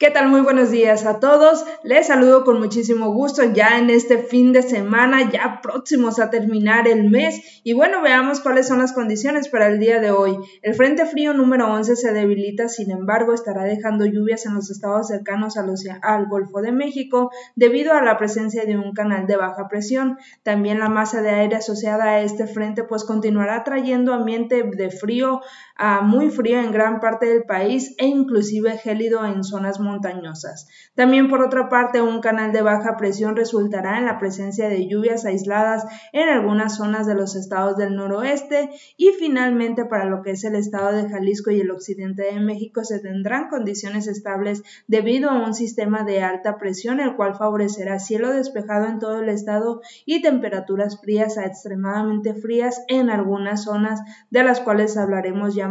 ¿Qué tal? Muy buenos días a todos. Les saludo con muchísimo gusto ya en este fin de semana, ya próximos a terminar el mes. Y bueno, veamos cuáles son las condiciones para el día de hoy. El Frente Frío número 11 se debilita, sin embargo, estará dejando lluvias en los estados cercanos al Golfo de México debido a la presencia de un canal de baja presión. También la masa de aire asociada a este frente pues continuará trayendo ambiente de frío a muy frío en gran parte del país e inclusive gélido en zonas También por otra parte, un canal de baja presión resultará en la presencia de lluvias aisladas en algunas zonas de los estados del noroeste y finalmente para lo que es el estado de Jalisco y el occidente de México se tendrán condiciones estables debido a un sistema de alta presión el cual favorecerá cielo despejado en todo el estado y temperaturas frías a extremadamente frías en algunas zonas de las cuales hablaremos ya,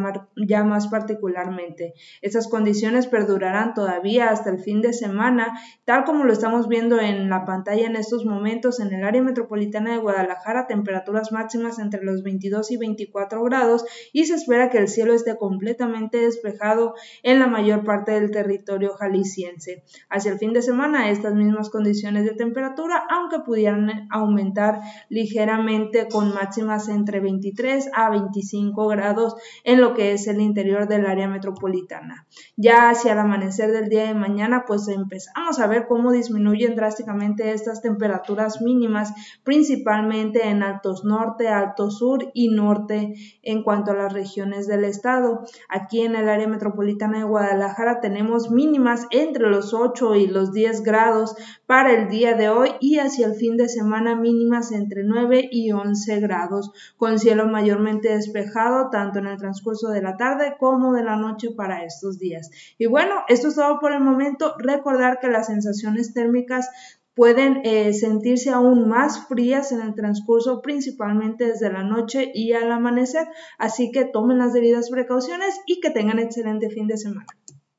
más particularmente. Estas condiciones perdurarán todavía hasta el fin de semana, tal como lo estamos viendo en la pantalla en estos momentos en el área metropolitana de Guadalajara, temperaturas máximas entre los 22 y 24 grados y se espera que el cielo esté completamente despejado en la mayor parte del territorio jalisciense. Hacia el fin de semana, estas mismas condiciones de temperatura, aunque pudieran aumentar ligeramente con máximas entre 23 a 25 grados en lo que es el interior del área metropolitana. Ya hacia el amanecer del de mañana, pues empezamos a ver cómo disminuyen drásticamente estas temperaturas mínimas, principalmente en altos norte, alto sur y norte en cuanto a las regiones del estado. Aquí en el área metropolitana de Guadalajara tenemos mínimas entre los 8 y los 10 grados para el día de hoy y hacia el fin de semana mínimas entre 9 y 11 grados, con cielo mayormente despejado tanto en el transcurso de la tarde como de la noche para estos días. Y bueno, esto es todo por por el momento, recordar que las sensaciones térmicas pueden eh, sentirse aún más frías en el transcurso, principalmente desde la noche y al amanecer. Así que tomen las debidas precauciones y que tengan excelente fin de semana.